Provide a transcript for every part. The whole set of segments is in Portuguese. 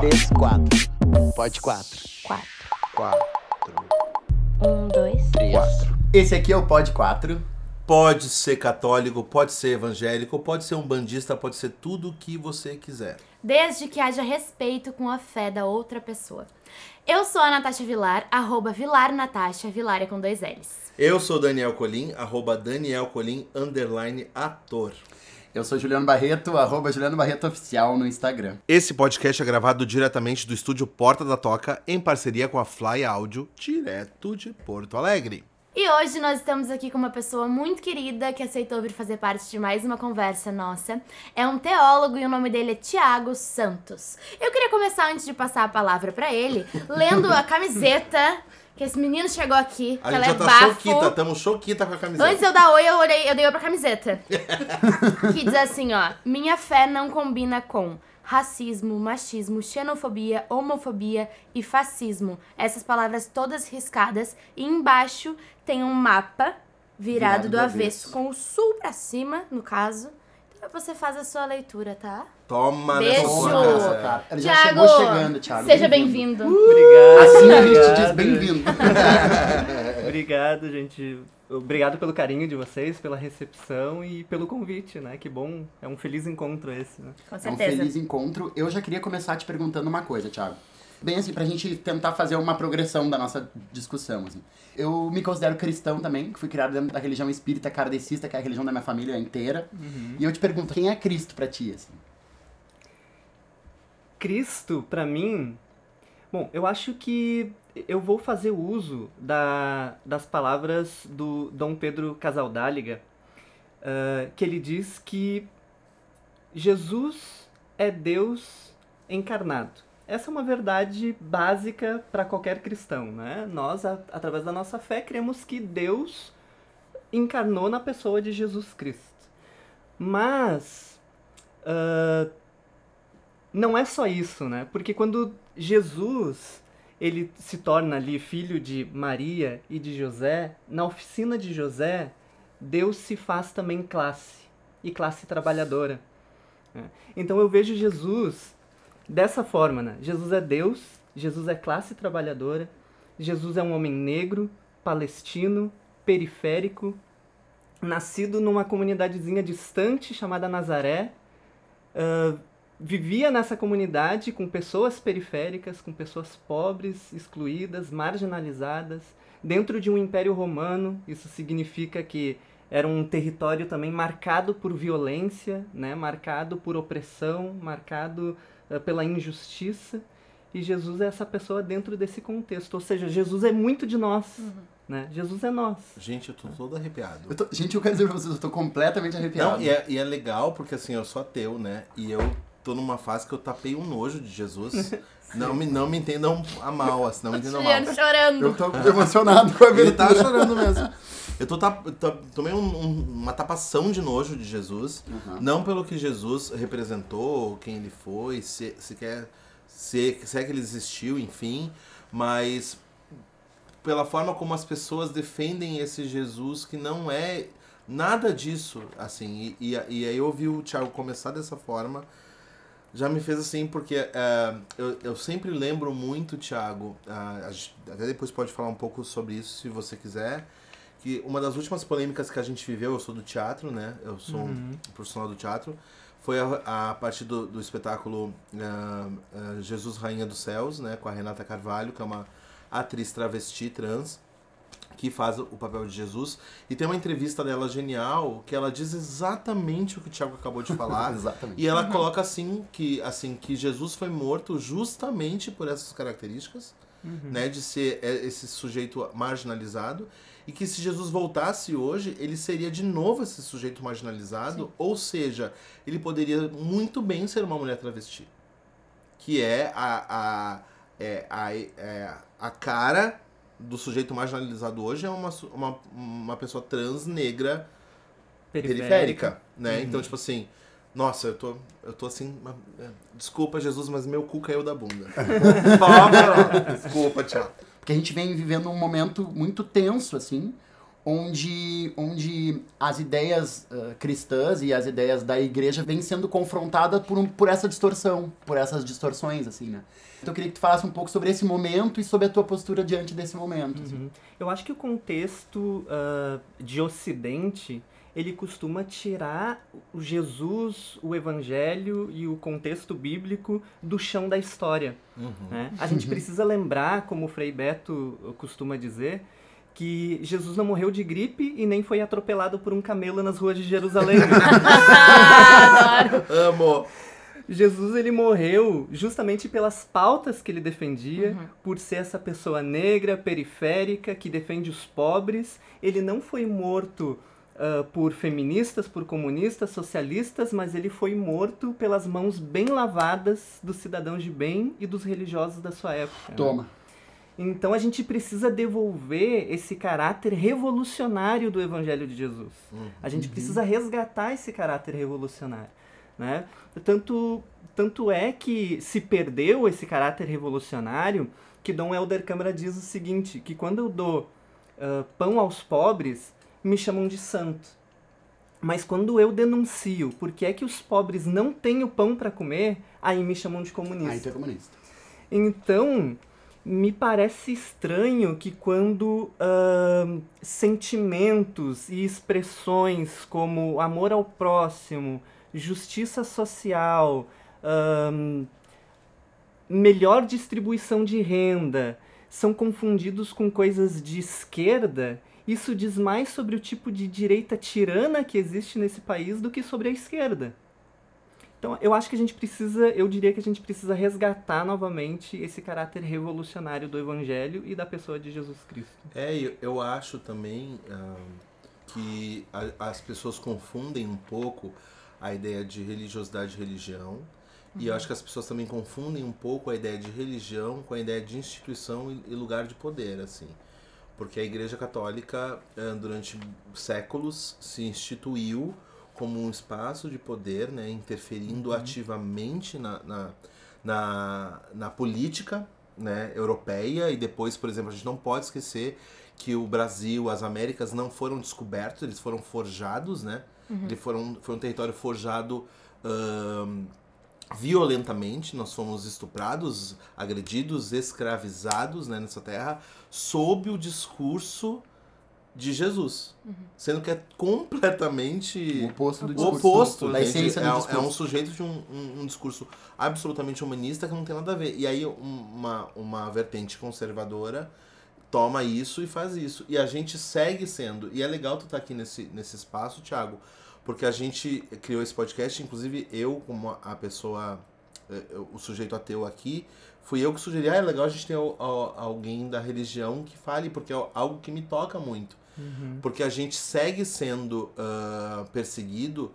três, quatro. Pode quatro. Quatro. Quatro. Um, dois. Três. Quatro. Esse aqui é o Pod 4. Pode ser católico, pode ser evangélico, pode ser um bandista, pode ser tudo o que você quiser. desde que haja respeito com a fé da outra pessoa. Eu sou a Natasha Vilar, arroba Vilar Natasha, Vilar é com dois L's. Eu sou Daniel Colim, arroba Daniel Colim, underline ator. Eu sou Juliano Barreto, arroba Juliano Barreto Oficial no Instagram. Esse podcast é gravado diretamente do estúdio Porta da Toca, em parceria com a Fly Áudio, direto de Porto Alegre. E hoje nós estamos aqui com uma pessoa muito querida que aceitou vir fazer parte de mais uma conversa nossa. É um teólogo e o nome dele é Tiago Santos. Eu queria começar, antes de passar a palavra pra ele, lendo a camiseta que esse menino chegou aqui, A que gente ela já é tá bafo. choquita, estamos choquita com a camiseta. Antes de eu dar oi, eu, olhei, eu dei oi pra camiseta. que diz assim, ó. Minha fé não combina com racismo, machismo, xenofobia, homofobia e fascismo. Essas palavras todas riscadas. E embaixo tem um mapa virado, do, avesso, com o sul pra cima, no caso. Você faz a sua leitura, tá? Toma Beijo. nessa sua Nossa, cara. Ele já Tiago, chegou chegando, Thiago. seja bem-vindo. Obrigado. Assim a gente diz bem-vindo. Obrigado, gente. Obrigado pelo carinho de vocês, pela recepção e pelo convite, né? Que bom. É um feliz encontro esse, né? Com É um certeza. feliz encontro. Eu já queria começar te perguntando uma coisa, Thiago. Bem assim, pra gente tentar fazer uma progressão da nossa discussão, assim. Eu me considero cristão também, que fui criado dentro da religião espírita kardecista, que é a religião da minha família inteira. E eu te pergunto, quem é Cristo pra ti, assim? Cristo, pra mim. Bom, eu acho que eu vou fazer uso da, das palavras do Dom Pedro Casaldáliga, ah, que ele diz que Jesus é Deus encarnado. Essa é uma verdade básica para qualquer cristão, né? Nós, a- através da nossa fé, cremos que Deus encarnou na pessoa de Jesus Cristo. Mas ah, não é só isso, né? Porque quando Jesus ele se torna ali filho de Maria e de José, na oficina de José, Deus se faz também classe e classe trabalhadora. né? Então eu vejo Jesus dessa forma, né? Jesus é Deus, Jesus é classe trabalhadora, Jesus é um homem negro, palestino, periférico, nascido numa comunidadezinha distante chamada Nazaré, ah, vivia nessa comunidade com pessoas periféricas, com pessoas pobres, excluídas, marginalizadas, dentro de um império romano. Isso significa que era um território também marcado por violência, né? marcado por opressão, marcado eh, pela injustiça. E Jesus é essa pessoa dentro desse contexto. Ou seja, Jesus é muito de nós. Né? Jesus é nós. Gente, eu tô todo arrepiado. Eu tô- gente, eu quero dizer pra vocês, eu tô completamente arrepiado. Não, e é, e é legal porque assim, eu sou ateu, né? E eu tô numa fase que eu tapei um nojo de Jesus. não, me, não me entendam a mal, assim, não me entendam mal. Juliano chorando. Eu tô emocionado com a Ele tá chorando mesmo. Eu tô, tô- tomei um- um- uma tapação de nojo de Jesus. Uhum. Não pelo que Jesus representou, quem ele foi, se, se, quer, se, se é que ele existiu, enfim. Mas pela forma como as pessoas defendem esse Jesus que não é nada disso, assim. E, e, e aí eu ouvi o Thiago começar dessa forma, já me fez assim, porque é, eu, eu sempre lembro muito, Thiago, gente até depois pode falar um pouco sobre isso se você quiser, que uma das últimas polêmicas que a gente viveu, eu sou do teatro, né? Eu sou um profissional do teatro, foi a, a partir do, do espetáculo ah, ah, Jesus Rainha dos Céus, né? Com a Renata Carvalho, que é uma atriz travesti trans, que faz o papel de Jesus. E tem uma entrevista dela genial que ela diz exatamente o que o Thiago acabou de falar. Exatamente. E ela coloca assim que, assim que Jesus foi morto justamente por essas características, né, de ser é, esse sujeito marginalizado e que se Jesus voltasse hoje, ele seria de novo esse sujeito marginalizado, ou seja, ele poderia muito bem ser uma mulher travesti, que é a a é, a, é, a cara do sujeito marginalizado hoje é uma, uma, uma pessoa trans negra periférica, né? Então, tipo assim, nossa, eu tô, eu tô assim, é, desculpa, Jesus, mas meu cu caiu da bunda. Desculpa, tchau. Porque a gente vem vivendo um momento muito tenso, assim, onde, onde as ideias uh, cristãs e as ideias da igreja vêm sendo confrontadas por, um, por essa distorção, por essas distorções, assim, né? Então eu queria que tu falasse um pouco sobre esse momento e sobre a tua postura diante desse momento. Assim. Uhum. Eu acho que o contexto uh, de Ocidente ele costuma tirar o Jesus, o Evangelho e o contexto bíblico do chão da história. Uhum. Né? A gente precisa lembrar, como o Frei Beto costuma dizer, que Jesus não morreu de gripe e nem foi atropelado por um camelo nas ruas de Jerusalém. Amo! Jesus ele morreu justamente pelas pautas que ele defendia, uhum. por ser essa pessoa negra, periférica, que defende os pobres. Ele não foi morto uh, por feministas, por comunistas, socialistas, mas ele foi morto pelas mãos bem lavadas dos cidadãos de bem e dos religiosos da sua época. Toma. Então a gente precisa devolver esse caráter revolucionário do Evangelho de Jesus. Uhum. A gente uhum. precisa resgatar esse caráter revolucionário. Né? Tanto, tanto é que se perdeu esse caráter revolucionário que Dom Helder Câmara diz o seguinte, que quando eu dou uh, pão aos pobres, me chamam de santo. Mas quando eu denuncio porque é que os pobres não têm o pão para comer, aí me chamam de comunista. Aí tu é comunista. Então, me parece estranho que quando uh, sentimentos e expressões como amor ao próximo, justiça social, uh, melhor distribuição de renda, são confundidos com coisas de esquerda, isso diz mais sobre o tipo de direita tirana que existe nesse país do que sobre a esquerda. Então, eu acho que a gente precisa, eu diria que a gente precisa resgatar novamente esse caráter revolucionário do Evangelho e da pessoa de Jesus Cristo. É, eu, eu acho também uh, que a, as pessoas confundem um pouco a ideia de religiosidade e religião. Uhum. E eu uhum. acho que as pessoas também confundem um pouco a ideia de religião com a ideia de instituição e, e lugar de poder, assim. Porque a Igreja Católica, uh, durante séculos, se instituiu como um espaço de poder, né, interferindo uhum. ativamente na, na, na, na, política né, europeia. E depois, por exemplo, a gente não pode esquecer que o Brasil, as Américas não foram descobertos, eles foram forjados, né? Uhum. Ele foram, foi um território forjado um, violentamente. Nós fomos estuprados, agredidos, escravizados né, nessa terra, sob o discurso de Jesus. Uhum. Sendo que é completamente o oposto do discurso. oposto, da essência é, do discurso. É um sujeito de um, um, um, discurso absolutamente humanista que não tem nada a ver. E aí uma, uma vertente conservadora toma isso e faz isso. E a gente segue sendo. E é legal tu estar tá aqui nesse, nesse espaço, Thiago, porque a gente criou esse podcast, inclusive eu, como a pessoa, eh, o sujeito ateu aqui, fui eu que sugeri, ah, é legal a gente ter alguém da religião que fale, porque é algo que me toca muito. Uhum. Porque a gente segue sendo uh, perseguido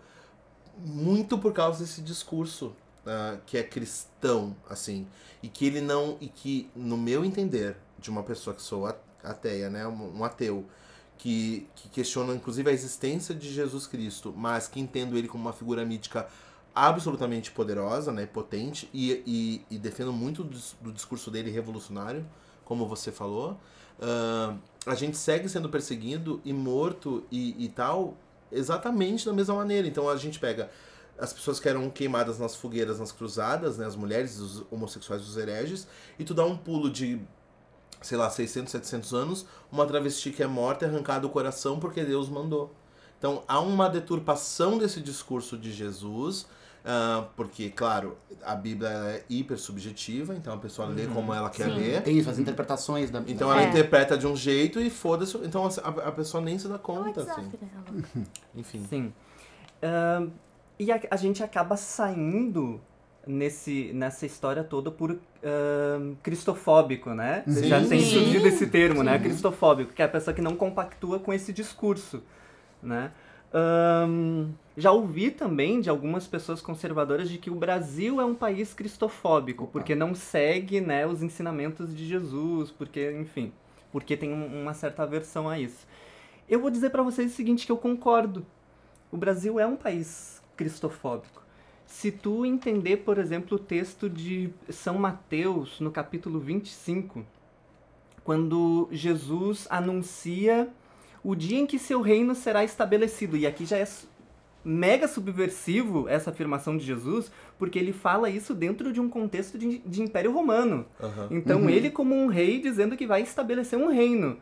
muito por causa desse discurso uh, que é cristão, assim. E que ele não. E que, no meu entender, de uma pessoa que sou ateia, né? Um, um ateu, que, que questiona inclusive a existência de Jesus Cristo, mas que entendo ele como uma figura mítica absolutamente poderosa, né, potente, e, e, e defendo muito do, do, discurso dele revolucionário, como você falou. Uh, a gente segue sendo perseguido e morto e, e tal, exatamente da mesma maneira. Então a gente pega as pessoas que eram queimadas nas fogueiras, nas cruzadas, né, as mulheres, os homossexuais, os hereges, e tu dá um pulo de, sei lá, 600, 700 anos, uma travesti que é morta e arrancada o coração porque Deus mandou. Então há uma deturpação desse discurso de Jesus Uh, porque, claro, a Bíblia é hiper subjetiva, então a pessoa uhum. lê como ela quer Sim. ler. Tem isso, as interpretações da Então ela é. interpreta de um jeito e foda-se. Então a, a, pessoa nem se dá conta. Assim. Enfim. Sim. Uh, e a, a, gente acaba saindo nesse, nessa história toda por uh, cristofóbico, né? Sim. Já tem surgido esse termo, né? Sim. né? Cristofóbico, que é a pessoa que não compactua com esse discurso, né? Um, já ouvi também de algumas pessoas conservadoras de que o Brasil é um país cristofóbico, porque não segue né, os ensinamentos de Jesus, porque, enfim, porque tem uma certa aversão a isso. Eu vou dizer para vocês o seguinte, que eu concordo. O Brasil é um país cristofóbico. Se tu entender, por exemplo, o texto de São Mateus, no capítulo 25, quando Jesus anuncia o dia em que seu reino será estabelecido. E aqui já é mega subversivo essa afirmação de Jesus, porque ele fala isso dentro de um contexto de, de Império Romano. Aham. Então Uhum. ele como um rei dizendo que vai estabelecer um reino.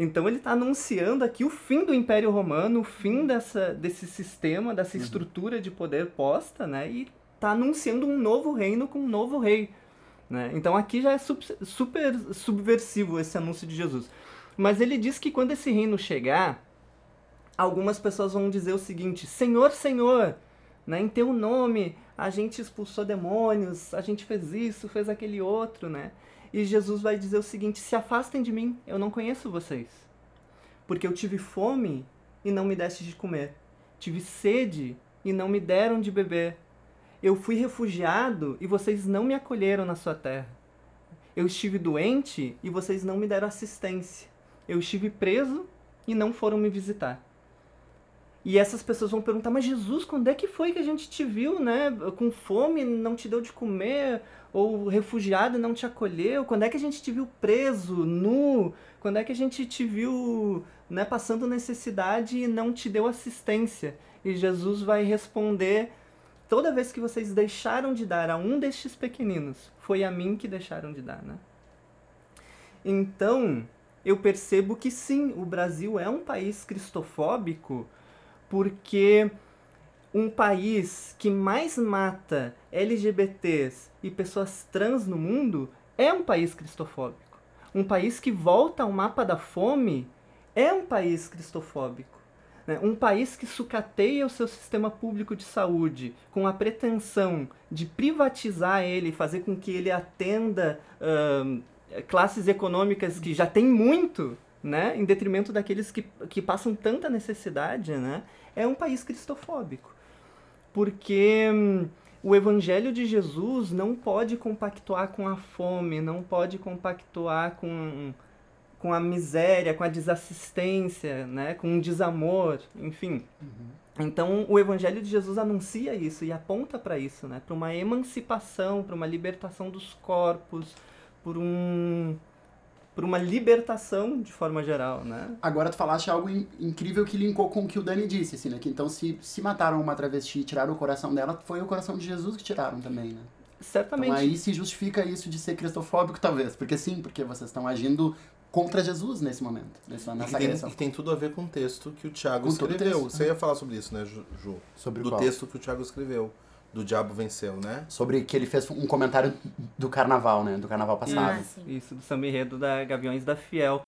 Então ele está anunciando aqui o fim do Império Romano, o fim dessa, desse sistema, dessa estrutura de poder posta, né? E está anunciando um novo reino com um novo rei. Né? Então aqui já é sub- super subversivo esse anúncio de Jesus. Mas ele diz que quando esse reino chegar, algumas pessoas vão dizer o seguinte: Senhor, Senhor, né, em teu nome a gente expulsou demônios, a gente fez isso, fez aquele outro, né? E Jesus vai dizer o seguinte: se afastem de mim, eu não conheço vocês. Porque eu tive fome e não me deste de comer, tive sede e não me deram de beber. Eu fui refugiado e vocês não me acolheram na sua terra. Eu estive doente e vocês não me deram assistência. Eu estive preso e não foram me visitar. E essas pessoas vão perguntar: Mas Jesus, quando é que foi que a gente te viu, né? Com fome, não te deu de comer? Ou refugiado não te acolheu? Quando é que a gente te viu preso, nu? Quando é que a gente te viu né, passando necessidade e não te deu assistência? E Jesus vai responder: Toda vez que vocês deixaram de dar a um destes pequeninos, foi a mim que deixaram de dar, né? Então, eu percebo que sim, o Brasil é um país cristofóbico porque um país que mais mata LGBTs e pessoas trans no mundo é um país cristofóbico. Um país que volta ao mapa da fome é um país cristofóbico. né? Um país que sucateia o seu sistema público de saúde com a pretensão de privatizar ele, fazer com que ele atenda ahn, classes econômicas que já têm muito, né, em detrimento daqueles que, que passam tanta necessidade, né, é um país cristofóbico. Porque hum, o evangelho de Jesus não pode compactuar com a fome, não pode compactuar com, com a miséria, com a desassistência, né, com o desamor, enfim. Então, o Evangelho de Jesus anuncia isso e aponta para isso, né? Para uma emancipação, para uma libertação dos corpos, por um por uma libertação de forma geral, né? Agora tu falaste algo in- incrível que linkou com o que o Dani disse, assim, né? Que então se, se mataram uma travesti e tiraram o coração dela, foi o coração de Jesus que tiraram também, né? Certamente. Então aí se justifica isso de ser cristofóbico, talvez. Porque sim, porque vocês estão agindo contra Jesus nesse momento, nessa, E que, nessa tem, agressão. e tem tudo a ver com o texto que o Tiago escreveu. Você ia falar sobre isso, né, Ju? Ju? Sobre Do qual? texto que o Tiago escreveu. Do Diabo Venceu, né? Sobre que ele fez um comentário do carnaval, né? Do carnaval passado. Ah. Isso, do samba enredo da Gaviões da Fiel.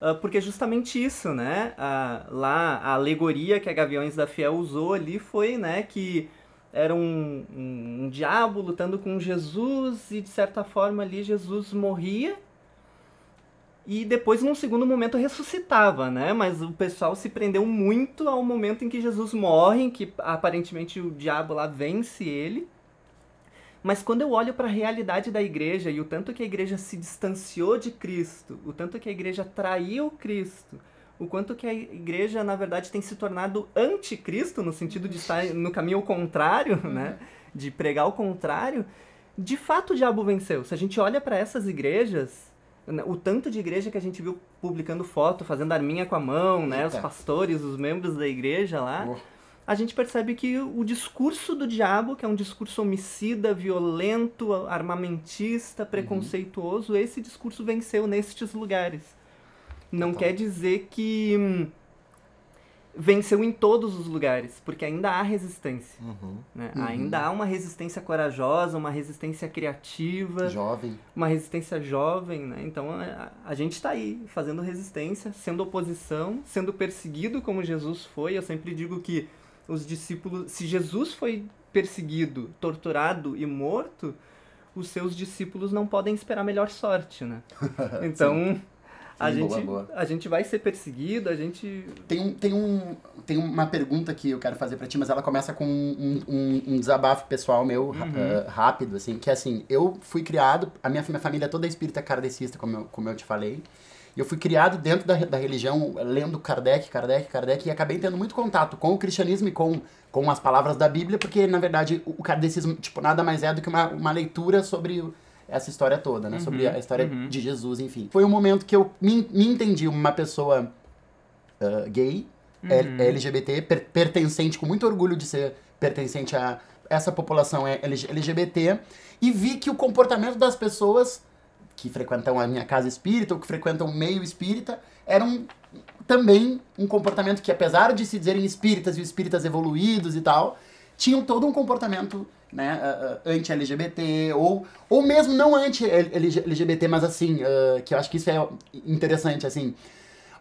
Ah, porque justamente isso, né? Ah, lá, a alegoria que a Gaviões da Fiel usou ali foi, né, que era um, um, um diabo lutando com Jesus e, de certa forma, ali Jesus morria e depois, num segundo momento, ressuscitava, né? Mas o pessoal se prendeu muito ao momento em que Jesus morre, em que aparentemente o diabo lá vence ele. Mas quando eu olho para a realidade da igreja e o tanto que a igreja se distanciou de Cristo, o tanto que a igreja traiu Cristo, o quanto que a igreja, na verdade, tem se tornado anticristo, no sentido de estar no caminho ao contrário, né? De pregar o contrário, de fato o diabo venceu. Se a gente olha para essas igrejas, o tanto de igreja que a gente viu publicando foto, fazendo arminha com a mão, né? Os Eita. pastores, os membros da igreja lá Oh. a gente percebe que o discurso do diabo, que é um discurso homicida, violento, armamentista, preconceituoso, esse discurso venceu nestes lugares. Não Total. quer dizer que hum, venceu em todos os lugares, porque ainda há resistência. Uhum. né? Uhum. Ainda há uma resistência corajosa, uma resistência criativa, Jovem. uma resistência jovem, né? Então a, a gente está aí fazendo resistência, sendo oposição, sendo perseguido como Jesus foi. Eu sempre digo que os discípulos, se Jesus foi perseguido, torturado e morto, os seus discípulos não podem esperar melhor sorte, né? Então a gente boa. a gente vai ser perseguido, a gente Tem, um, tem, um, tem uma pergunta que eu quero fazer pra ti, mas ela começa com um, um, um desabafo pessoal meu, ra- ah, rápido, assim, que é assim, eu fui criado, a minha, minha família é toda espírita kardecista, como eu, como eu te falei, e eu fui criado dentro da, da religião, lendo Kardec, Kardec, Kardec, e acabei tendo muito contato com o cristianismo e com, com as palavras da Bíblia, porque, na verdade, o, kardecismo, tipo, nada mais é do que uma, uma leitura sobre essa história toda, né? sobre a história uhum. de Jesus, enfim. Foi um momento que eu me, me entendi uma pessoa ah, gay, L- LGBT, per- pertencente, com muito orgulho de ser pertencente a essa população é LG- LGBT, e vi que o comportamento das pessoas que frequentam a minha casa espírita ou que frequentam o meio espírita eram também um comportamento que, apesar de se dizerem espíritas e espíritas evoluídos e tal, tinham todo um comportamento né, ah, ah, anti-LGBT, ou, ou mesmo não anti-LGBT, mas assim, ah, que eu acho que isso é interessante, assim.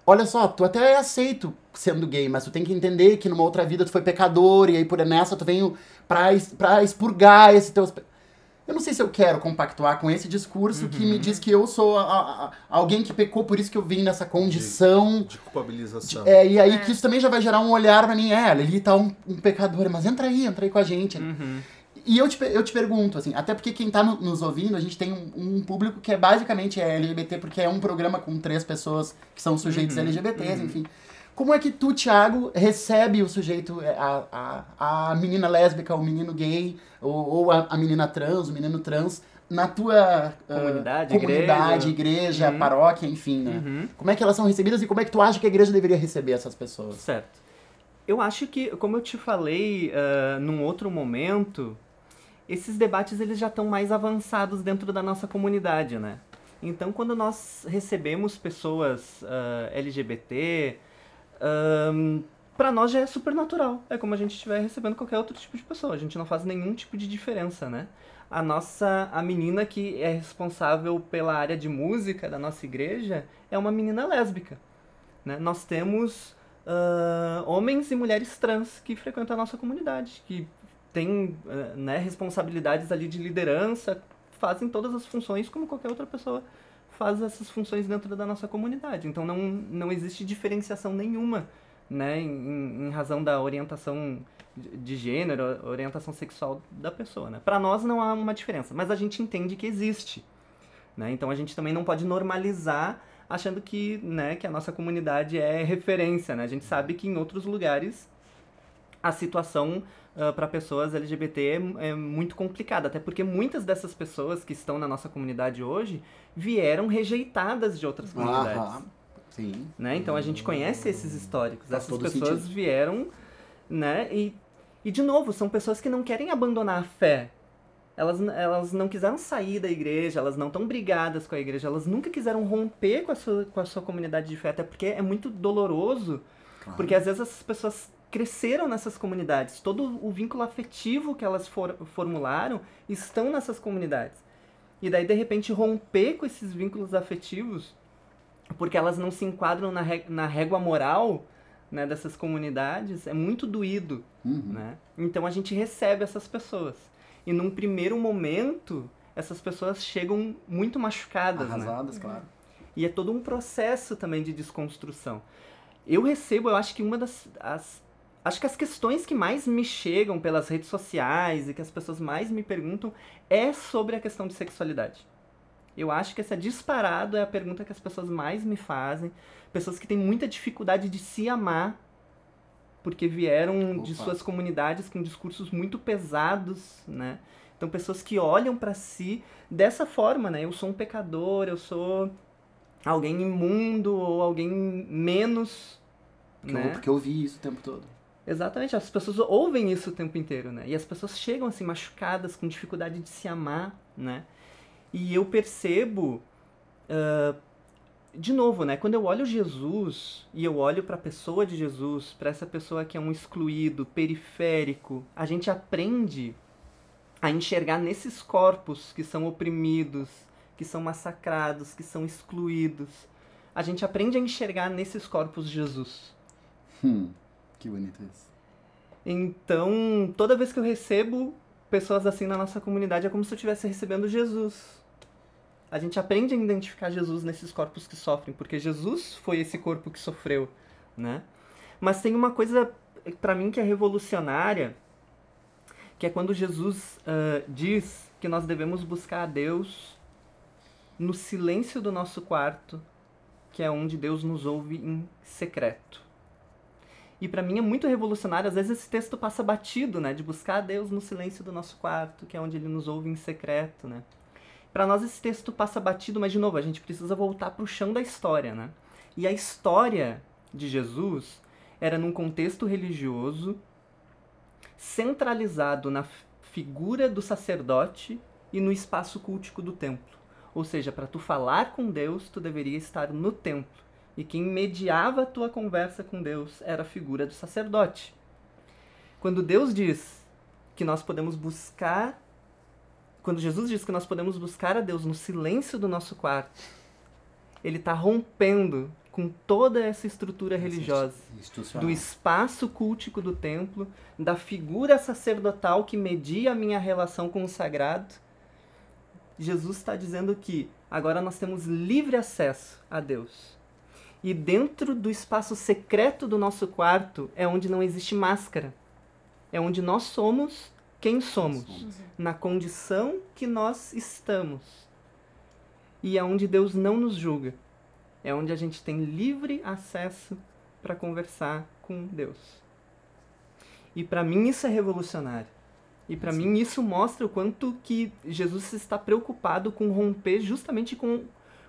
Olha só, tu até é aceito sendo gay, mas tu tem que entender que numa outra vida tu foi pecador, e aí por nessa tu veio pra, pra expurgar esse teus... pe- Eu não sei se eu quero compactuar com esse discurso que me diz que eu sou a- a- a- alguém que pecou, por isso que eu vim nessa condição... De culpabilização. É, e aí que isso também já vai gerar um olhar pra mim, é, ali tá um, um pecador, mas entra aí, entra aí com a gente. E eu te, eu te pergunto, assim, até porque quem tá no- nos ouvindo, a gente tem um, um público que é basicamente é LGBT, porque é um programa com três pessoas que são sujeitos LGBTs, enfim. Como é que tu, Thiago, recebe o sujeito, é, a, a, a menina lésbica, o menino gay, ou, ou a, a menina trans, o menino trans, na tua ah, Comunidade, comunidade, igreja, paróquia, enfim, né? Como é que elas são recebidas e como é que tu acha que a igreja deveria receber essas pessoas? Certo. Eu acho que, como eu te falei ah, num outro momento, esses debates eles já estão mais avançados dentro da nossa comunidade, né? Então, quando nós recebemos pessoas ah, LGBT, para nós já é super natural. É como a gente estiver recebendo qualquer outro tipo de pessoa. A gente não faz nenhum tipo de diferença, né? A nossa, a menina que é responsável pela área de música da nossa igreja é uma menina lésbica. Né? Nós temos ah, homens e mulheres trans que frequentam a nossa comunidade, que têm ah, né, responsabilidades ali de liderança, fazem todas as funções como qualquer outra pessoa faz essas funções dentro da nossa comunidade. Então não, não existe diferenciação nenhuma, né, em, em razão da orientação de gênero, orientação sexual da pessoa, né? Para nós não há uma diferença, mas a gente entende que existe, né? Então a gente também não pode normalizar achando que, né, que a nossa comunidade é referência, né? A gente sabe que em outros lugares a situação para pessoas LGBT é, é muito complicada, até porque muitas dessas pessoas que estão na nossa comunidade hoje vieram rejeitadas de outras comunidades Aham, sim. né? Então a gente conhece esses históricos. Faz Essas pessoas sentido. vieram, né? E, e de novo, são pessoas que não querem abandonar a fé. Elas, elas não quiseram sair da igreja, elas não estão brigadas com a igreja, elas nunca quiseram romper com a sua, com a sua comunidade de fé, até porque é muito doloroso, porque às vezes essas pessoas cresceram nessas comunidades, todo o vínculo afetivo que elas for, formularam estão nessas comunidades. E daí, de repente, romper com esses vínculos afetivos porque elas não se enquadram na, ré- na régua moral né, dessas comunidades, é muito doído. Uhum. Né? Então a gente recebe essas pessoas. E num primeiro momento, essas pessoas chegam muito machucadas. Né? Arrasadas, claro. E é todo um processo também de desconstrução. Eu recebo, eu acho que uma das. As, acho que as questões que mais me chegam pelas redes sociais e que as pessoas mais me perguntam é sobre a questão de sexualidade. Eu acho que essa disparado é a pergunta que as pessoas mais me fazem. Pessoas que têm muita dificuldade de se amar, porque vieram de Opa. suas comunidades com discursos muito pesados, né? Então, pessoas que olham pra si dessa forma, né? Eu sou um pecador, eu sou alguém imundo ou alguém menos, Porque, eu, né? porque eu vi isso o tempo todo. Exatamente, as pessoas ouvem isso o tempo inteiro, né? E as pessoas chegam assim machucadas, com dificuldade de se amar, né? E eu percebo, ah, de novo, né? Quando eu olho Jesus e eu olho para a pessoa de Jesus, para essa pessoa que é um excluído, periférico, a gente aprende a enxergar nesses corpos que são oprimidos, que são massacrados, que são excluídos. A gente aprende a enxergar nesses corpos Jesus. Hum, que bonito isso. Então, toda vez que eu recebo pessoas assim na nossa comunidade, é como se eu estivesse recebendo Jesus. A gente aprende a identificar Jesus nesses corpos que sofrem, porque Jesus foi esse corpo que sofreu, né? Mas tem uma coisa pra mim que é revolucionária, que é quando Jesus ah, diz que nós devemos buscar a Deus no silêncio do nosso quarto, que é onde Deus nos ouve em secreto. E pra mim é muito revolucionário, às vezes esse texto passa batido, né, de buscar Deus no silêncio do nosso quarto, que é onde ele nos ouve em secreto, né? Pra nós esse texto passa batido, mas de novo, a gente precisa voltar pro chão da história, né? E a história de Jesus era num contexto religioso centralizado na figura do sacerdote e no espaço cultico do templo. Ou seja, para tu falar com Deus, tu deveria estar no templo. E quem mediava a tua conversa com Deus era a figura do sacerdote. Quando Deus diz que nós podemos buscar quando Jesus diz que nós podemos buscar a Deus no silêncio do nosso quarto, ele está rompendo com toda essa estrutura religiosa do espaço cultico do templo, da figura sacerdotal que media a minha relação com o sagrado. Jesus está dizendo que agora nós temos livre acesso a Deus. E dentro do espaço secreto do nosso quarto é onde não existe máscara. É onde nós somos quem somos, na condição que nós estamos. E é onde Deus não nos julga. É onde a gente tem livre acesso para conversar com Deus. E para mim isso é revolucionário. E para mim isso mostra o quanto que Jesus está preocupado com romper justamente com,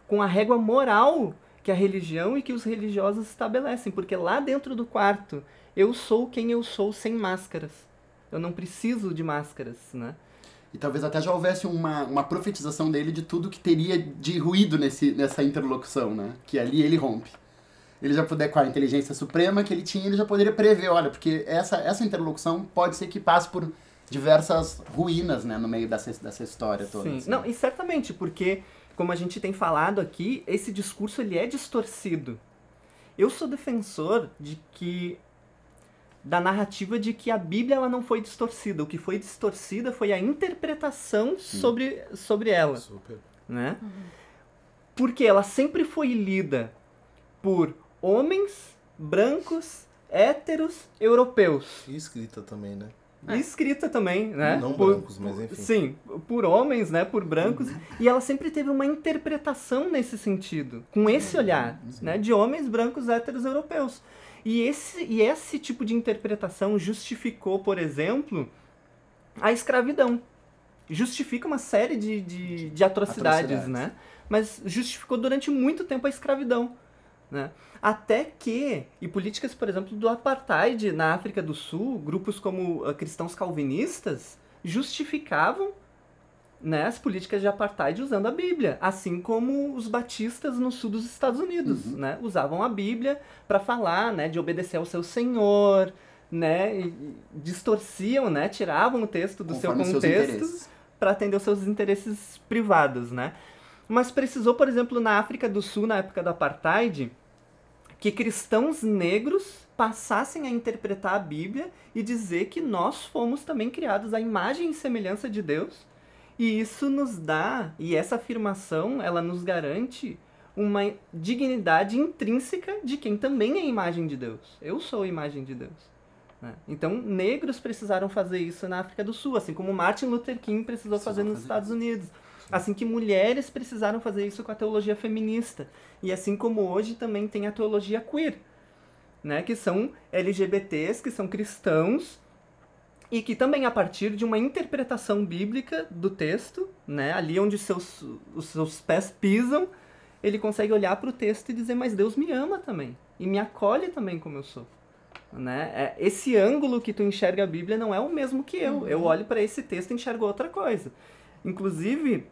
com a régua moral que a religião e que os religiosos estabelecem, porque lá dentro do quarto eu sou quem eu sou sem máscaras. Eu não preciso de máscaras, né? E talvez até já houvesse uma, uma profetização dele de tudo que teria de ruído nesse, nessa interlocução, né? Que ali ele rompe. Ele já puder, com a inteligência suprema que ele tinha, ele já poderia prever, olha, porque essa, essa interlocução pode ser que passe por diversas ruínas, né, no meio dessa, dessa história toda. Sim. assim. Não, e certamente, porque, como a gente tem falado aqui, esse discurso ele é distorcido. Eu sou defensor de que da narrativa de que a Bíblia ela não foi distorcida. O que foi distorcida foi a interpretação sobre, sobre ela, Super. né? Porque ela sempre foi lida por homens brancos, héteros, europeus. E escrita também, né? E escrita também, né? Não Por- brancos, mas enfim. Sim, por homens, né? Por brancos. E ela sempre teve uma interpretação nesse sentido, com esse olhar, né? De homens brancos héteros europeus. E esse, e esse tipo de interpretação justificou, por exemplo, a escravidão. Justifica uma série de, de, de atrocidades, Atrocidades. né? Mas justificou durante muito tempo a escravidão. Né? Até que, e políticas, por exemplo, do apartheid na África do Sul, grupos como ah, cristãos calvinistas justificavam né, as políticas de apartheid usando a Bíblia, assim como os batistas no sul dos Estados Unidos, né, usavam a Bíblia para falar, né, de obedecer ao seu Senhor, né, e distorciam, né, tiravam o texto do Conforme seu contexto para atender os seus interesses privados, né? Mas precisou, por exemplo, na África do Sul, na época do apartheid, que cristãos negros passassem a interpretar a Bíblia e dizer que nós fomos também criados à imagem e semelhança de Deus. E isso nos dá, e essa afirmação, ela nos garante uma dignidade intrínseca de quem também é imagem de Deus. Eu sou a imagem de Deus. né? Então, negros precisaram fazer isso na África do Sul, assim como Martin Luther King precisou Precisou fazer nos fazer Estados Unidos. Assim que mulheres precisaram fazer isso com a teologia feminista. E assim como hoje também tem a teologia queer, né? que são LGBTs, que são cristãos, e que também a partir de uma interpretação bíblica do texto, né? ali onde seus, os seus pés pisam, ele consegue olhar para o texto e dizer, mas Deus me ama também, e me acolhe também como eu sou. Né? É, esse ângulo que tu enxerga a Bíblia não é o mesmo que eu. Eu olho para esse texto e enxergo outra coisa. Inclusive,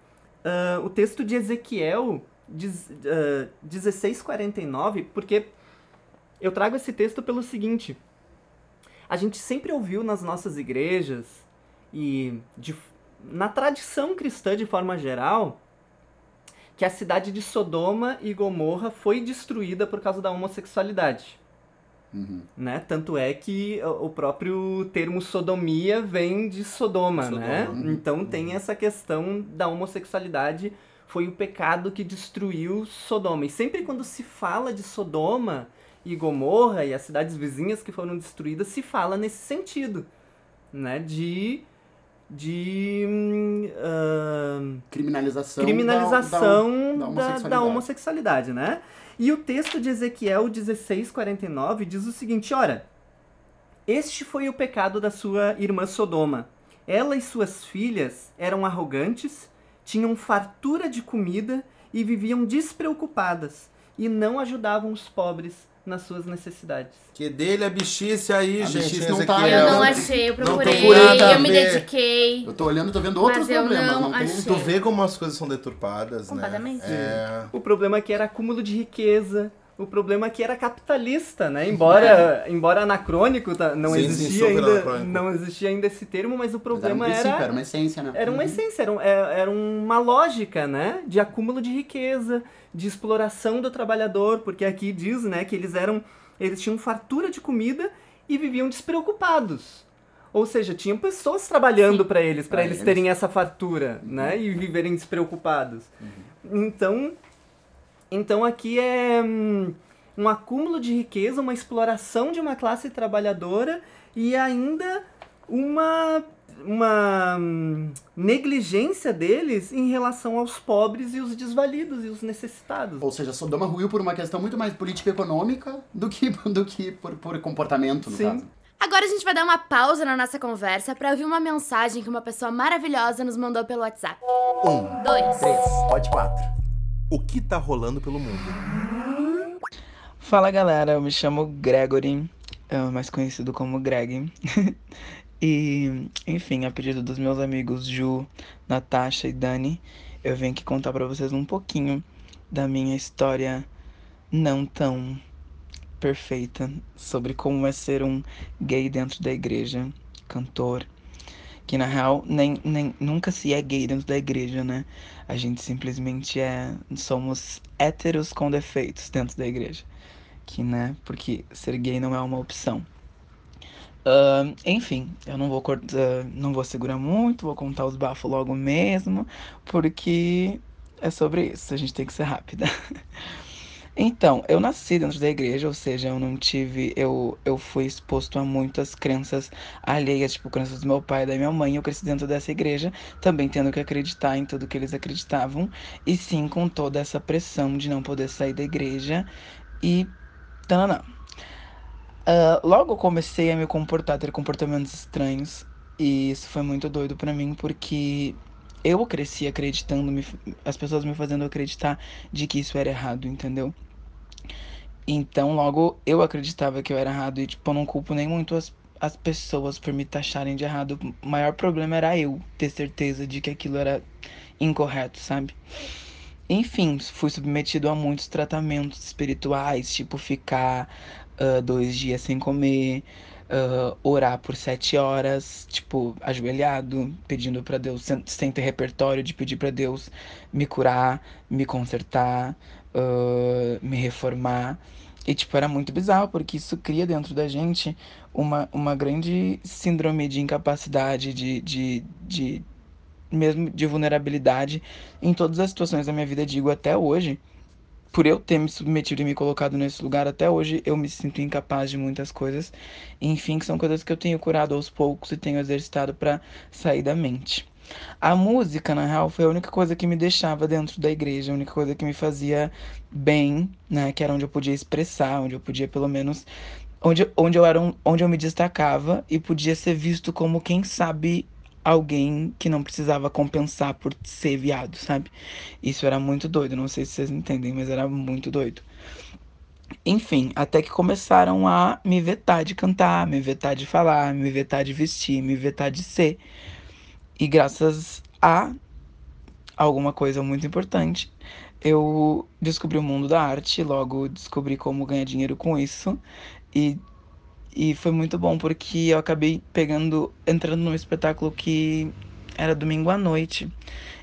ah, o texto de Ezequiel diz, ah, 1649, porque eu trago esse texto pelo seguinte: a gente sempre ouviu nas nossas igrejas e de- na tradição cristã de forma geral que a cidade de Sodoma e Gomorra foi destruída por causa da homossexualidade Uhum. né? Tanto é que o próprio termo sodomia vem de Sodoma, Sodoma, né? uhum. Então tem essa questão da homossexualidade foi o pecado que destruiu Sodoma. E sempre quando se fala de Sodoma e Gomorra e as cidades vizinhas que foram destruídas, se fala nesse sentido, né? De de ahn, Criminalização, criminalização da, da, da, homossexualidade. da homossexualidade, né? E o texto de Ezequiel 16:49 diz o seguinte, ora, este foi o pecado da sua irmã Sodoma. Ela e suas filhas eram arrogantes, tinham fartura de comida e viviam despreocupadas e não ajudavam os pobres nas suas necessidades. Que dele a bichice aí, A gente. bichice não tá- Eu não achei, eu procurei, eu me dediquei. Eu tô olhando, tô vendo outros Mas eu problemas. não Não, achei. Tu vê como as coisas são deturpadas, né? Completamente. É. O problema aqui era acúmulo de riqueza. O problema aqui era capitalista, né? Embora, embora anacrônico, tá- não Sim, sim, existia super ainda, anacrônico. não existia ainda esse termo, mas o Mas era um problema era era uma essência, né? era uma essência, era, um- é- era uma lógica, né? De acúmulo de riqueza, de exploração do trabalhador, porque aqui diz, né, que eles eram, eles tinham fartura de comida e viviam despreocupados. Ou seja, tinham pessoas trabalhando para eles, para eles eles. terem essa fartura, né? E viverem despreocupados. Então, então aqui é hum, um acúmulo de riqueza, uma exploração de uma classe trabalhadora e ainda uma, uma hum, negligência deles em relação aos pobres e os desvalidos e os necessitados. Ou seja, Sodoma ruiu por uma questão muito mais política e econômica do que, do que por, por comportamento, no Sim. caso. Agora a gente vai dar uma pausa na nossa conversa pra ouvir uma mensagem que uma pessoa maravilhosa nos mandou pelo WhatsApp. Um, Dois. três, pode quatro. O que tá rolando pelo mundo? Fala galera, eu me chamo Gregory, é, mais conhecido como Greg. e, enfim, a pedido dos meus amigos Ju, Natasha e Dani, eu venho aqui contar pra vocês um pouquinho da minha história não tão perfeita sobre como é ser um gay dentro da igreja, cantor. Que na real nem, nem nunca se é gay dentro da igreja, né? A gente simplesmente é. Somos héteros com defeitos dentro da igreja que, né? Porque ser gay não é uma opção. Ahn, enfim, eu não vou cortar, não vou segurar muito, vou contar os bafos logo mesmo, porque é sobre isso, a gente tem que ser rápida. Então, eu nasci dentro da igreja, ou seja, eu não tive, eu, eu fui exposto a muitas crenças alheias, tipo crenças do meu pai e da minha mãe, eu cresci dentro dessa igreja, também tendo que acreditar em tudo que eles acreditavam, e sim com toda essa pressão de não poder sair da igreja e Tananã. Ah, logo comecei a me comportar, ter comportamentos estranhos. E isso foi muito doido pra mim, porque eu cresci acreditando, me- as pessoas me fazendo acreditar de que isso era errado, entendeu? Então, logo eu acreditava que eu era errado e, tipo, eu não culpo nem muito as, as pessoas por me taxarem de errado. O maior problema era eu ter certeza de que aquilo era incorreto, sabe? Enfim, fui submetido a muitos tratamentos espirituais, tipo ficar ah, dois dias sem comer, ah, orar por sete horas, tipo, ajoelhado, pedindo pra Deus, sem, sem ter repertório de pedir pra Deus me curar, me consertar, ah, me reformar. E, tipo, era muito bizarro, porque isso cria dentro da gente uma, uma grande síndrome de incapacidade, de, de, de mesmo de vulnerabilidade em todas as situações da minha vida, digo até hoje, por eu ter me submetido e me colocado nesse lugar, até hoje eu me sinto incapaz de muitas coisas. Enfim, que são coisas que eu tenho curado aos poucos e tenho exercitado pra sair da mente. A música, na real, foi a única coisa que me deixava dentro da igreja, a única coisa que me fazia bem, né? Que era onde eu podia expressar, onde eu podia pelo menos. Onde, onde, eu, era um, onde eu me destacava e podia ser visto como, quem sabe, alguém que não precisava compensar por ser viado, sabe? Isso era muito doido, não sei se vocês entendem, mas era muito doido. Enfim, até que começaram a me vetar de cantar, me vetar de falar, me vetar de vestir, me vetar de ser. E graças a alguma coisa muito importante, eu descobri o mundo da arte, logo descobri como ganhar dinheiro com isso. E, e foi muito bom porque eu acabei pegando, entrando num espetáculo que era domingo à noite.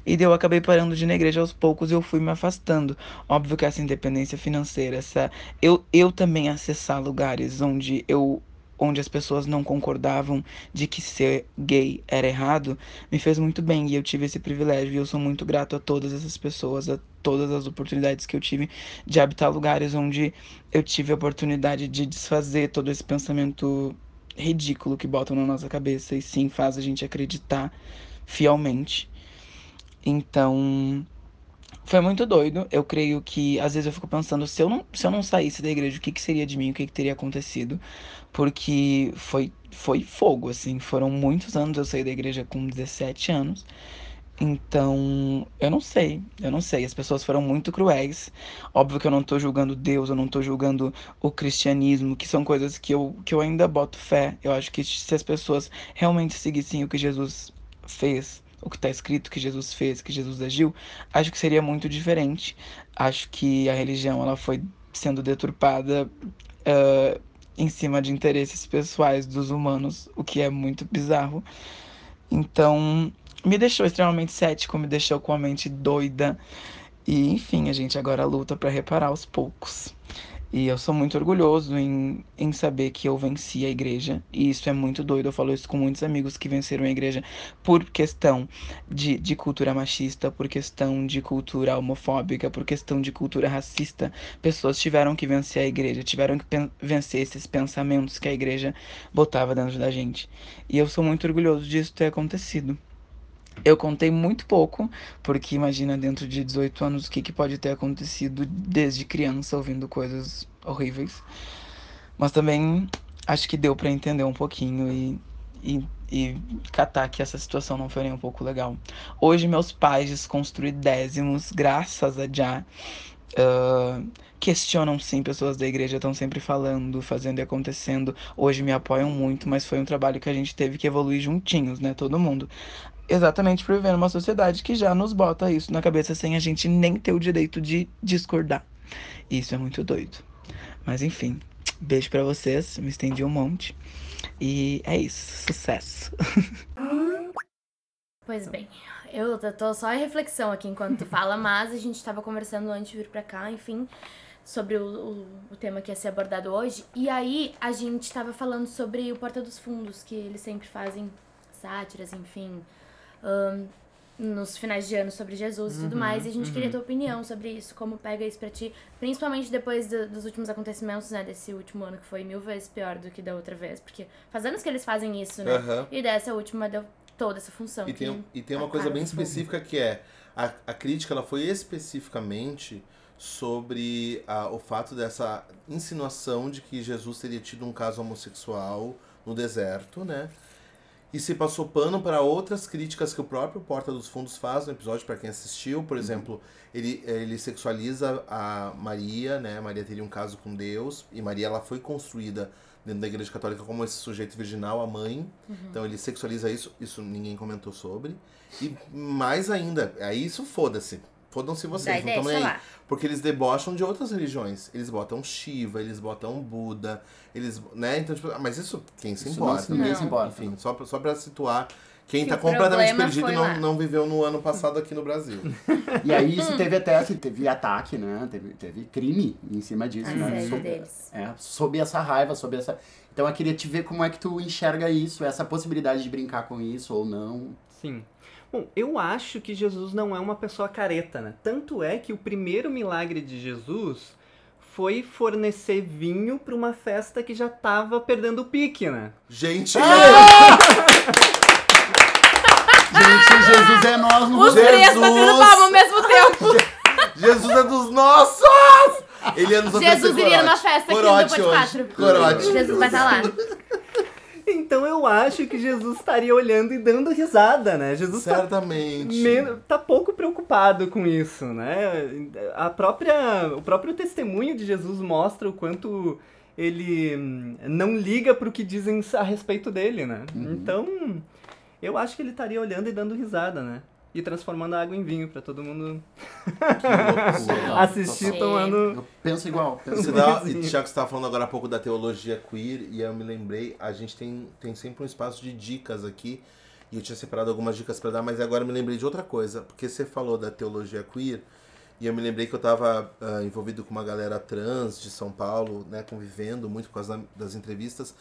E eu acabei parando de ir na igreja aos poucos e eu fui me afastando. Óbvio que essa independência financeira, essa eu, eu também acessar lugares onde eu onde as pessoas não concordavam de que ser gay era errado, me fez muito bem e eu tive esse privilégio e eu sou muito grato a todas essas pessoas, a todas as oportunidades que eu tive de habitar lugares onde eu tive a oportunidade de desfazer todo esse pensamento ridículo que botam na nossa cabeça e sim faz a gente acreditar fielmente. Então, foi muito doido. Eu creio que às vezes eu fico pensando se eu não, se eu não saísse da igreja, o que, que seria de mim, o que, que teria acontecido? Porque foi foi fogo assim, foram muitos anos eu saí da igreja com 17 anos. Então, eu não sei, eu não sei. As pessoas foram muito cruéis. Óbvio que eu não tô julgando Deus, eu não tô julgando o cristianismo, que são coisas que eu, que eu ainda boto fé. Eu acho que se as pessoas realmente seguissem o que Jesus fez, o que está escrito que Jesus fez, que Jesus agiu, acho que seria muito diferente. Acho que a religião ela foi sendo deturpada uh, em cima de interesses pessoais dos humanos, o que é muito bizarro. Então, me deixou extremamente cético, me deixou com a mente doida. E enfim, a gente agora luta para reparar aos poucos. E eu sou muito orgulhoso em, em saber que eu venci a igreja. E isso é muito doido. Eu falo isso com muitos amigos que venceram a igreja por questão de, de cultura machista, por questão de cultura homofóbica, por questão de cultura racista. Pessoas tiveram que vencer a igreja, tiveram que vencer esses pensamentos que a igreja botava dentro da gente. E eu sou muito orgulhoso disso ter acontecido. Eu contei muito pouco, porque imagina dentro de 18 anos o que, que pode ter acontecido desde criança ouvindo coisas horríveis. Mas também acho que deu para entender um pouquinho e, e, e catar que essa situação não foi nem um pouco legal. Hoje meus pais desconstruidésimos, graças a Já, uh, questionam sim, pessoas da igreja estão sempre falando, fazendo e acontecendo. Hoje me apoiam muito, mas foi um trabalho que a gente teve que evoluir juntinhos, né? Todo mundo. Exatamente por viver numa sociedade que já nos bota isso na cabeça sem a gente nem ter o direito de discordar. Isso é muito doido. Mas enfim, beijo para vocês, me estendi um monte. E é isso, sucesso. Pois bem, eu tô só em reflexão aqui enquanto tu fala, mas a gente tava conversando antes de vir pra cá, enfim, sobre o, o, o, tema que ia ser abordado hoje. E aí a gente tava falando sobre o Porta dos Fundos, que eles sempre fazem sátiras, enfim, um, nos finais de ano sobre Jesus e tudo uhum, mais. E a gente uhum. queria tua opinião sobre isso, como pega isso pra ti, principalmente depois do, dos últimos acontecimentos, né, desse último ano que foi mil vezes pior do que da outra vez. Porque faz anos que eles fazem isso, né? Uhum. E dessa última deu toda essa função. E tem, e tem uma coisa bem específica que é a, a crítica ela foi especificamente sobre a, o fato dessa insinuação de que Jesus teria tido um caso homossexual no deserto, né? E se passou pano para outras críticas que o próprio Porta dos Fundos faz no episódio, para quem assistiu. Por uhum. exemplo, ele, ele sexualiza a Maria, né? Maria teria um caso com Deus, e Maria ela foi construída dentro da Igreja Católica como esse sujeito virginal, a mãe. Uhum. Então ele sexualiza isso, isso ninguém comentou sobre. E mais ainda, aí isso foda-se. Fodam-se vocês, Daí não estão aí. Porque eles debocham de outras religiões. Eles botam Shiva, eles botam Buda, eles. né? Então, tipo, mas isso, quem se isso importa? Não, ninguém se importa. Enfim, só pra, só pra situar. Quem que tá completamente perdido e não, não viveu no ano passado aqui no Brasil. e aí isso teve até assim, teve ataque, né? Teve, teve crime em cima disso, né? Sob, é, sob essa raiva, sob essa. Então eu queria te ver como é que tu enxerga isso, essa possibilidade de brincar com isso ou não. Sim. Bom, eu acho que Jesus não é uma pessoa careta, né? Tanto é que o primeiro milagre de Jesus foi fornecer vinho para uma festa que já tava perdendo o pique, né? Gente! Ah! Gente, Jesus é nós no Os três batendo palma ao mesmo tempo. Jesus é dos nossos! Ele ia nos Jesus iria numa festa aqui no 4. Corote. Jesus vai estar lá. Então eu acho que Jesus estaria olhando e dando risada, né? Jesus tá Certamente. Tá, tá pouco preocupado com isso, né? A própria, o próprio testemunho de Jesus mostra o quanto ele não liga pro que dizem a respeito dele, né? Uhum. Então, eu acho que ele estaria olhando e dando risada, né? E transformando a água em vinho para todo mundo assistir tomando. Eu penso igual. Penso dá, e já que você estava falando agora há pouco da teologia queer, e eu me lembrei, a gente tem, tem sempre um espaço de dicas aqui, e eu tinha separado algumas dicas para dar, mas agora me lembrei de outra coisa, porque você falou da teologia queer, e eu me lembrei que eu estava uh, ah, envolvido com uma galera trans de São Paulo, né, convivendo muito por causa das entrevistas,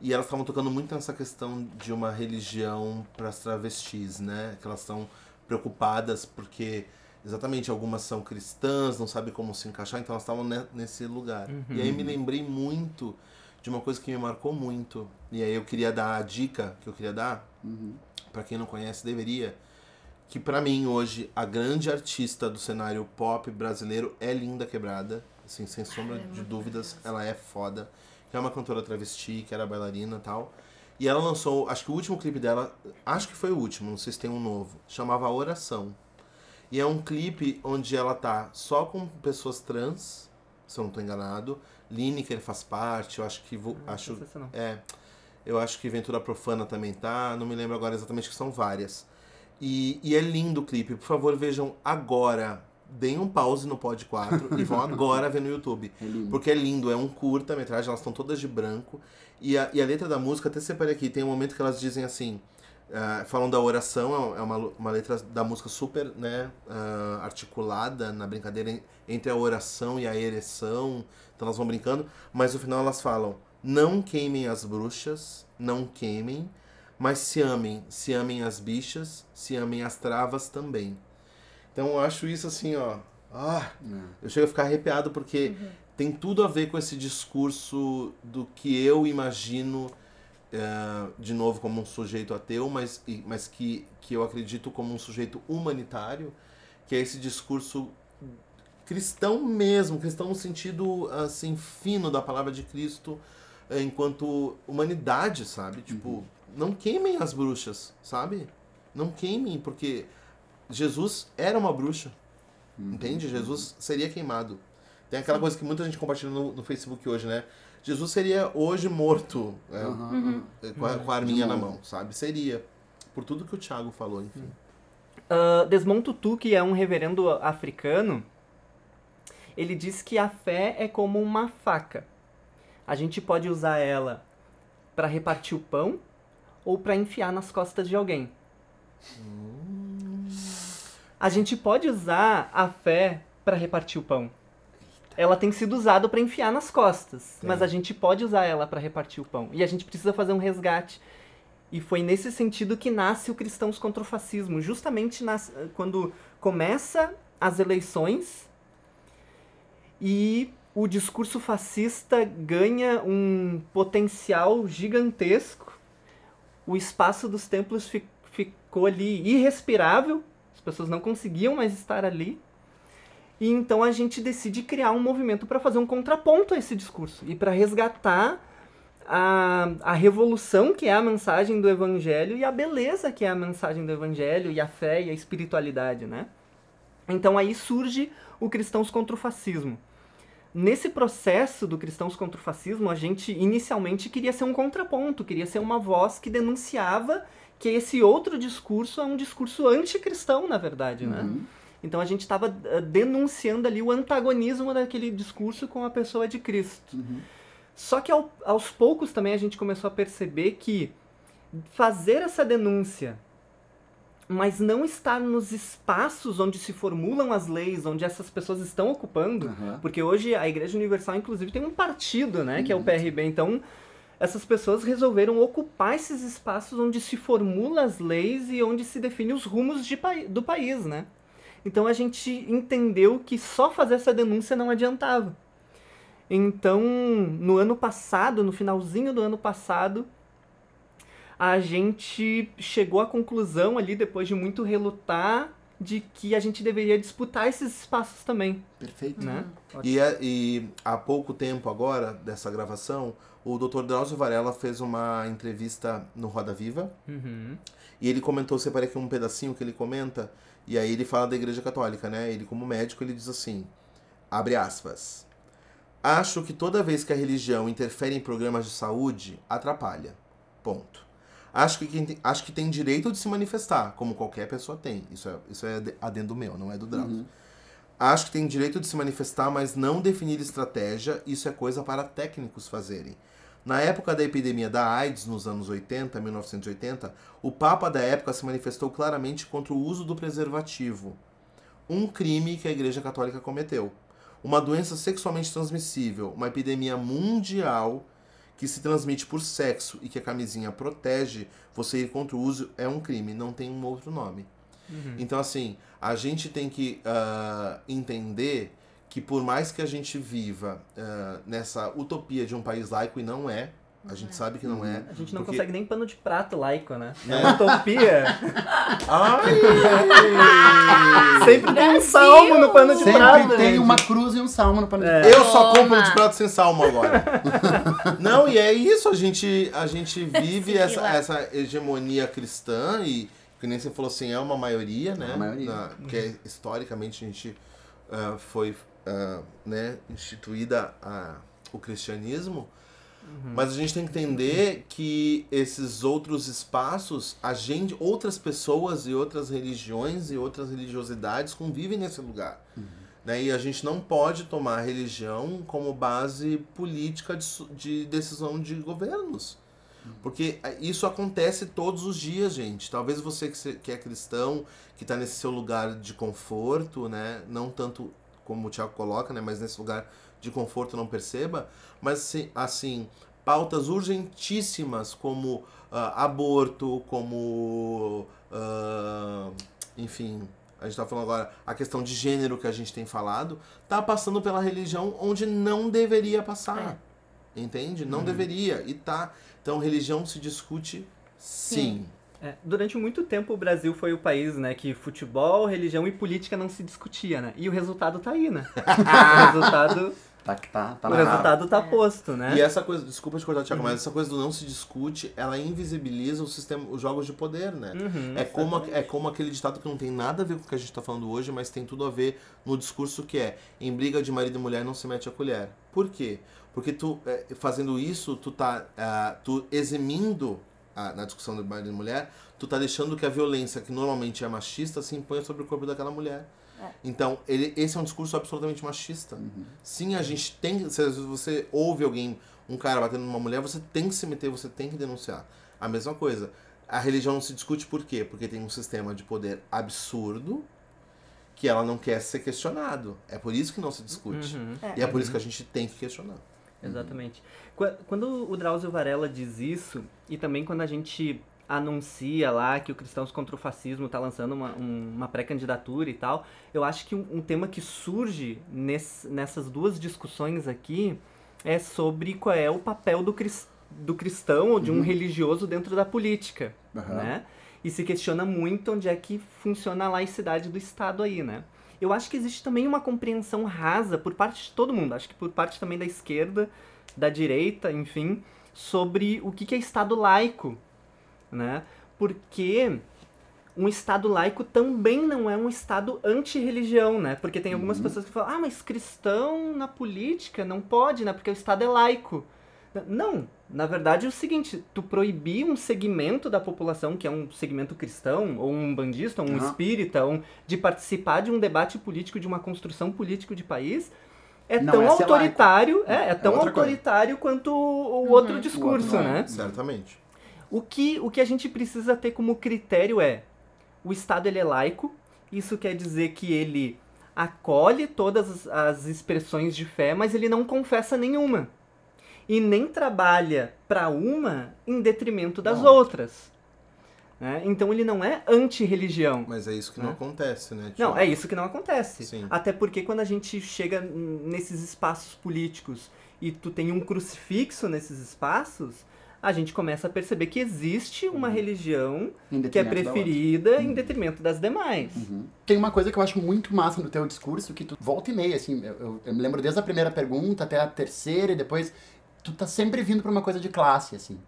e elas estavam tocando muito nessa questão de uma religião para as travestis, né, que elas estão preocupadas porque exatamente algumas são cristãs, não sabem como se encaixar, então elas estavam nesse lugar. Uhum. E aí me lembrei muito de uma coisa que me marcou muito. E aí eu queria dar a dica que eu queria dar, uhum. para quem não conhece, deveria, que para mim hoje a grande artista do cenário pop brasileiro é Linda Quebrada, assim, sem sombra de dúvidas, ela é foda. Que é uma cantora travesti, que era bailarina e tal. E ela lançou, acho que o último clipe dela, acho que foi o último, não sei se tem um novo, chamava Oração. E é um clipe onde ela tá só com pessoas trans, se eu não tô enganado. Lineker faz parte, eu acho que. Vou, acho, sensacional. é. Eu acho que Ventura Profana também tá, não me lembro agora exatamente que são várias. E, e é lindo o clipe, por favor vejam agora. Deem um pause no Pod 4 e vão agora ver no YouTube. É. Porque é lindo, é um curta-metragem, elas estão todas de branco. E a, e a letra da música, até separei aqui, tem um momento que elas dizem assim. ah, falam da oração, é uma, uma letra da música super né, ah, articulada na brincadeira en- entre a oração e a ereção. Então elas vão brincando, mas no final elas falam: Não queimem as bruxas, não queimem, mas se amem, se amem as bichas, se amem as travas também. Então eu acho isso assim, ó. Ah, eu chego a ficar arrepiado porque tem tudo a ver com esse discurso do que eu imagino, eh, de novo, como um sujeito ateu, mas, e- mas que, que eu acredito como um sujeito humanitário, que é esse discurso cristão mesmo, cristão no sentido assim fino da palavra de Cristo eh, enquanto humanidade, sabe? Tipo, não queimem as bruxas, sabe? Não queimem, porque Jesus era uma bruxa. Entende? Jesus seria queimado. Tem aquela coisa que muita gente compartilha no, no Facebook hoje, né? Jesus seria hoje morto é, Aham. com, a, com a arminha na mão, sabe? Seria. Por tudo que o Thiago falou, enfim. Ah, Desmond Tutu, que é um reverendo africano, ele diz que a fé é como uma faca. A gente pode usar ela para repartir o pão ou para enfiar nas costas de alguém. A gente pode usar a fé para repartir o pão. Ela tem sido usada para enfiar nas costas, mas a gente pode usar ela para repartir o pão. E a gente precisa fazer um resgate. E foi nesse sentido que nasce o Cristãos contra o Fascismo, justamente nas, quando começa as eleições e o discurso fascista ganha um potencial gigantesco. O espaço dos templos fi- ficou ali irrespirável, as pessoas não conseguiam mais estar ali. E então a gente decide criar um movimento para fazer um contraponto a esse discurso e para resgatar a, a revolução que é a mensagem do evangelho e a beleza que é a mensagem do evangelho e a fé e a espiritualidade, né? Então aí surge o Cristãos contra o Fascismo. Nesse processo do Cristãos contra o Fascismo, a gente inicialmente queria ser um contraponto, queria ser uma voz que denunciava que esse outro discurso é um discurso anticristão, na verdade, né? Uhum. Então a gente estava denunciando ali o antagonismo daquele discurso com a pessoa de Cristo. Uhum. Só que ao- aos poucos também a gente começou a perceber que fazer essa denúncia, mas não estar nos espaços onde se formulam as leis, onde essas pessoas estão ocupando, Aham. porque hoje a Igreja Universal, inclusive, tem um partido, né, que é o PRB. Então, essas pessoas resolveram ocupar esses espaços onde se formulam as leis e onde se define os rumos de do país, né? Então a gente entendeu que só fazer essa denúncia não adiantava. Então, no ano passado, no finalzinho do ano passado, a gente chegou à conclusão ali, depois de muito relutar, de que a gente deveria disputar esses espaços também, Perfeito. né? E, é- e há pouco tempo agora, dessa gravação, o Dr. Drauzio Varela fez uma entrevista no Roda Viva. Uhum. E ele comentou, separei aqui um pedacinho que ele comenta, e aí ele fala da Igreja Católica, né? Ele, como médico, ele diz assim, abre aspas, Acho que toda vez que a religião interfere em programas de saúde, atrapalha. Ponto. Acho que, quem tem, acho que tem direito de se manifestar, como qualquer pessoa tem. Isso é, isso é adendo meu, não é do Drauzio. Acho que tem direito de se manifestar, mas não definir estratégia, isso é coisa para técnicos fazerem. Na época da epidemia da AIDS, nos anos 80, 1980, o Papa da época se manifestou claramente contra o uso do preservativo. Um crime que a Igreja Católica cometeu. Uma doença sexualmente transmissível, uma epidemia mundial que se transmite por sexo e que a camisinha protege você ir contra o uso é um crime, não tem um outro nome. Então, assim, a gente tem que ah, entender que por mais que a gente viva ah, nessa utopia de um país laico, e não é, A gente sabe que não é. A gente não porque- consegue nem pano de prato laico, né? É É. uma utopia. Ai! Sempre tem um salmo no pano de Sempre prato. tem gente. uma cruz e um salmo no pano de É. prato. Eu só compro de prato sem salmo agora. Não, e é isso, a gente, a gente vive essa, essa hegemonia cristã e, que nem você falou assim, é uma maioria, né? É uma maioria. Na- porque historicamente a gente ah, foi ah, né, instituída a, o cristianismo. Mas a gente tem que entender que esses outros espaços, a gente, outras pessoas e outras religiões e outras religiosidades convivem nesse lugar. Né? E a gente não pode tomar a religião como base política de, de decisão de governos. Porque eh, isso acontece todos os dias, gente. Talvez você que é cristão, que está nesse seu lugar de conforto, né? Não tanto como o Tiago coloca, né? Mas nesse lugar de conforto não perceba. Mas assim, pautas urgentíssimas como ah, aborto, como ah, enfim, a gente tá falando agora a questão de gênero que a gente tem falado, tá passando pela religião onde não deveria passar. Entende? Não deveria. E tá. Então religião se discute sim. É, durante muito tempo o Brasil foi o país, né, que futebol, religião e política não se discutia, né? E o resultado tá aí, né? o resultado, Tá, tá, tá o na cara. resultado tá posto, né? E essa coisa, desculpa te cortar, Thiago, mas essa coisa do não se discute, ela invisibiliza o sistema, os jogos de poder, né? Uhum, É como, é como aquele ditado que não tem nada a ver com o que a gente tá falando hoje, mas tem tudo a ver no discurso que é em briga de marido e mulher não se mete a colher. Por quê? Porque tu, é, fazendo isso, tu tá ah, tu eximindo ah, na discussão de marido e mulher, tu tá deixando que a violência, que normalmente é machista, se imponha sobre o corpo daquela mulher. Então, ele, esse é um discurso absolutamente machista. Sim, a gente tem. Se às vezes você ouve alguém, um cara batendo numa mulher, você tem que se meter, você tem que denunciar. A mesma coisa. A religião não se discute por quê? Porque tem um sistema de poder absurdo que ela não quer ser questionado. É por isso que não se discute. Uhum. E é por isso que a gente tem que questionar. Exatamente. Qua- Quando o Drauzio Varela diz isso, e também quando a gente anuncia lá que o Cristãos contra o Fascismo está lançando uma, um- uma pré-candidatura e tal, eu acho que um, um tema que surge ness- nessas duas discussões aqui é sobre qual é o papel do, cris- do cristão ou de um religioso dentro da política, Aham. né? E se questiona muito onde é que funciona a laicidade do Estado aí, né? Eu acho que existe também uma compreensão rasa por parte de todo mundo, acho que por parte também da esquerda, da direita, enfim, sobre o que é Estado laico, né? Porque um Estado laico também não é um Estado anti-religião, né? Porque tem algumas pessoas que falam, ah, mas cristão na política não pode, né? Porque o Estado é laico. Não, na verdade é o seguinte, tu proibir um segmento da população, que é um segmento cristão, ou um bandista, ou um Aham. espírita, um, de participar de um debate político, de uma construção política de país, é Não tão é autoritário, é, é É tão outra coisa. autoritário quanto o, o outro Uhum. discurso, O outro, né? Certamente. O que, o que a gente precisa ter como critério é o Estado ele é laico, isso quer dizer que ele acolhe todas as- as expressões de fé, mas ele não confessa nenhuma. E nem trabalha para uma em detrimento das Não. outras. né? Então ele não é anti-religião. Mas é isso que não Né? acontece, né? Não, Tiago? é isso que não acontece. Sim. Até porque quando a gente chega nesses espaços políticos e tu tem um crucifixo nesses espaços, a gente começa a perceber que existe uma religião Em que é preferida em detrimento das demais. Uhum. Tem uma coisa que eu acho muito massa no teu discurso, que tu volta e meia, assim, eu- eu me lembro desde a primeira pergunta até a terceira e depois, tu tá sempre vindo pra uma coisa de classe, assim.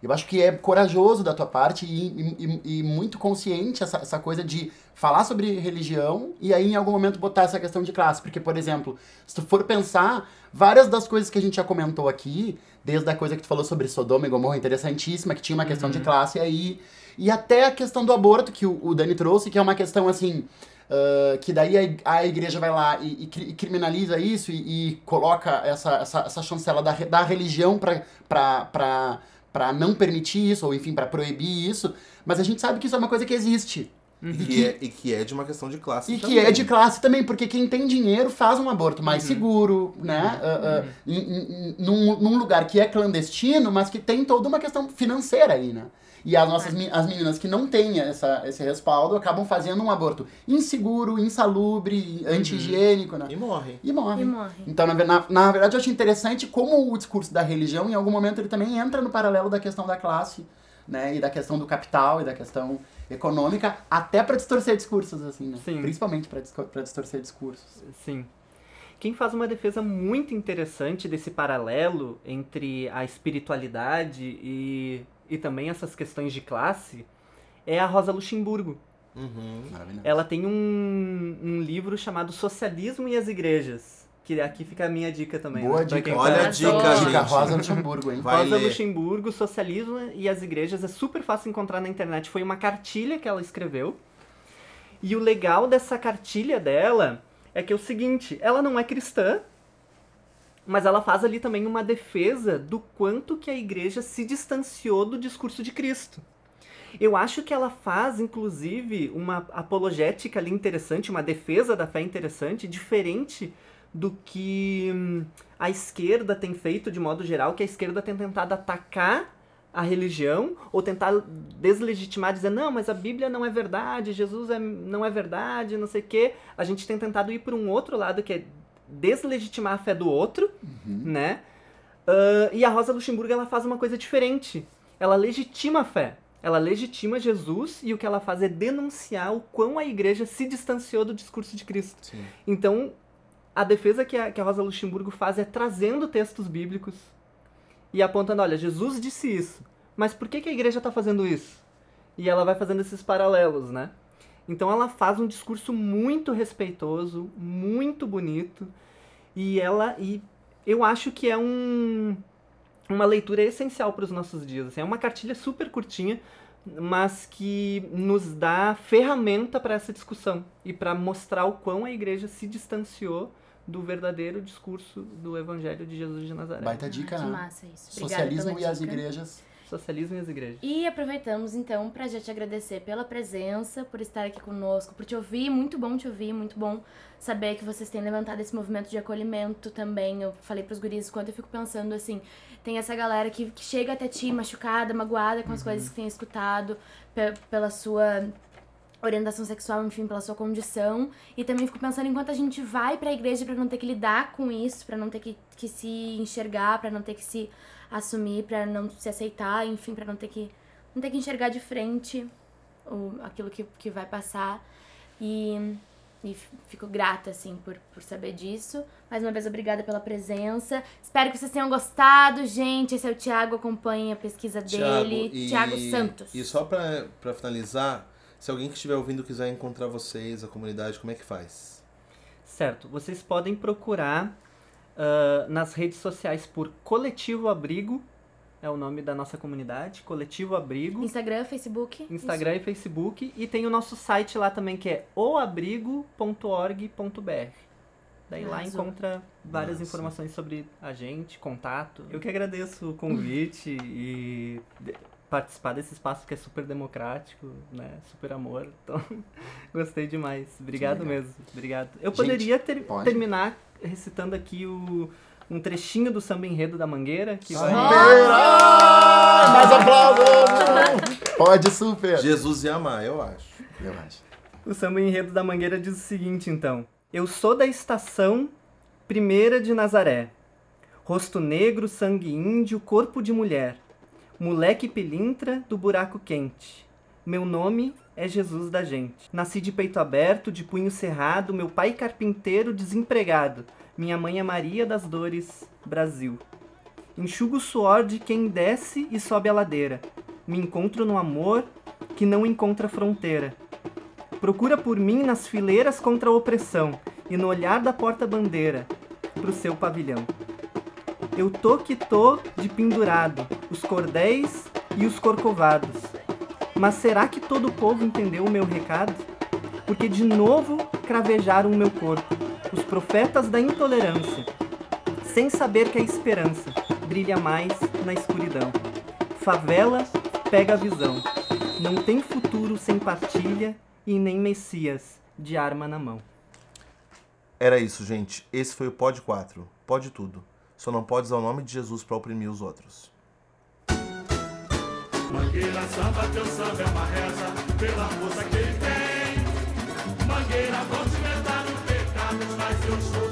Eu acho que é corajoso da tua parte e, e- e- muito consciente essa, essa coisa de falar sobre religião e aí em algum momento botar essa questão de classe. Porque, por exemplo, se tu for pensar, várias das coisas que a gente já comentou aqui, desde a coisa que tu falou sobre Sodoma e Gomorra, interessantíssima, que tinha uma questão de classe aí, e até a questão do aborto que o, o Dani trouxe, que é uma questão assim. Ah, que daí a, a igreja vai lá e, e e criminaliza isso e, e coloca essa, essa, essa chancela da, da religião pra não permitir isso, ou enfim, pra proibir isso, mas a gente sabe que isso é uma coisa que existe. E que, é, e que é de uma questão de classe E também. que é de classe também, porque quem tem dinheiro faz um aborto mais seguro, né? Em- em- em- num, num lugar que é clandestino, mas que tem toda uma questão financeira aí, né? E as nossas as meninas que não têm essa, esse respaldo acabam fazendo um aborto inseguro, insalubre, anti-higiênico, né? E morrem. E morrem. E morre. Então, na, na, na verdade, eu acho interessante como o discurso da religião, em algum momento, ele também entra no paralelo da questão da classe, né? E da questão do capital e da questão econômica, até pra distorcer discursos, assim, né? Sim. Principalmente pra distorcer discursos. Sim. Quem faz uma defesa muito interessante desse paralelo entre a espiritualidade e, e também essas questões de classe é a Rosa Luxemburgo. Uhum. Ela tem um, um livro chamado Socialismo e as Igrejas. Que aqui fica a minha dica também. Boa né? Dica. Olha a tá- dica. Dica. Rosa Luxemburgo, hein? Vai Rosa ler. Luxemburgo, Socialismo e as Igrejas é super fácil encontrar na internet. Foi uma cartilha que ela escreveu. E o legal dessa cartilha dela é que é o seguinte, ela não é cristã, mas ela faz ali também uma defesa do quanto que a igreja se distanciou do discurso de Cristo. Eu acho que ela faz, inclusive, uma apologética ali interessante, uma defesa da fé interessante, diferente do que hum, a esquerda tem feito de modo geral, que a esquerda tem tentado atacar a religião ou tentar deslegitimar, dizer não, mas a Bíblia não é verdade, Jesus é, não é verdade, não sei o quê. A gente tem tentado ir para um outro lado que é deslegitimar a fé do outro, né? Ah, e a Rosa Luxemburgo ela faz uma coisa diferente. Ela legitima a fé. Ela legitima Jesus e o que ela faz é denunciar o quão a igreja se distanciou do discurso de Cristo. Sim. Então, a defesa que a, que a Rosa Luxemburgo faz é trazendo textos bíblicos e apontando, olha, Jesus disse isso, mas por que, que a igreja está fazendo isso? E ela vai fazendo esses paralelos, né? Então ela faz um discurso muito respeitoso, muito bonito, e ela e eu acho que é um uma leitura essencial para os nossos dias. assim. é uma cartilha super curtinha, mas que nos dá ferramenta para essa discussão e para mostrar o quão a igreja se distanciou do verdadeiro discurso do Evangelho de Jesus de Nazaré. Baita dica, Que né? massa isso. Obrigada Socialismo e as dica. igrejas. Socialismo e as igrejas. E aproveitamos então pra já te agradecer pela presença, por estar aqui conosco, por te ouvir. Muito bom te ouvir, muito bom saber que vocês têm levantado esse movimento de acolhimento também. Eu falei pros guris quanto eu fico pensando assim, tem essa galera que, que chega até ti machucada, magoada com as coisas que tem escutado, pe- pela sua orientação sexual, enfim, pela sua condição. E também fico pensando enquanto a gente vai pra igreja pra não ter que lidar com isso, pra não ter que, que se enxergar, pra não ter que se assumir, pra não se aceitar, enfim, pra não ter que não ter que enxergar de frente o, aquilo que, que vai passar. E, e fico grata, assim, por, por saber disso. Mais uma vez, obrigada pela presença. Espero que vocês tenham gostado, gente. Esse é o Thiago, acompanhe a pesquisa dele. e, Thiago Santos. E só pra, pra finalizar, se alguém que estiver ouvindo quiser encontrar vocês, a comunidade, como é que faz? Certo, vocês podem procurar ah, nas redes sociais por Coletivo Abrigo, é o nome da nossa comunidade, Coletivo Abrigo, Instagram, Facebook. Instagram e Facebook, e tem o nosso site lá também que é oabrigo.org.br. Daí lá Arrasou. encontra várias Massa. informações sobre a gente, contato. Eu que agradeço o convite e participar desse espaço que é super democrático, né? Super amor. Então, gostei demais. Obrigado mesmo. Obrigado. Eu Gente, poderia ter- pode. terminar recitando aqui o, um trechinho do samba enredo da Mangueira, que vai... Super! Mais aplausos! Pode, super! Jesus e amar, eu acho. Eu acho. O samba enredo da Mangueira diz o seguinte, então. Eu sou da estação primeira de Nazaré. Rosto negro, sangue índio, corpo de mulher. Moleque pilintra do buraco quente. Meu nome é Jesus da gente. Nasci de peito aberto, de punho cerrado, meu pai carpinteiro desempregado. Minha mãe é Maria das Dores, Brasil. Enxugo o suor de quem desce e sobe a ladeira. Me encontro no amor que não encontra fronteira. Procura por mim nas fileiras contra a opressão e no olhar da porta-bandeira pro seu pavilhão. Eu tô que tô de pendurado, os cordéis e os corcovados. Mas será que todo o povo entendeu o meu recado? Porque de novo cravejaram o meu corpo, os profetas da intolerância, sem saber que a esperança brilha mais na escuridão. Favela pega a visão, não tem futuro sem partilha e nem Messias de arma na mão. Era isso, gente. Esse foi o Pod 4. Pode tudo. Só não pode usar o nome de Jesus pra oprimir os outros. Mangueira samba, teu samba é uma reza pela força que ele tem. Mangueira, vou te meter no pecado, mas eu sou.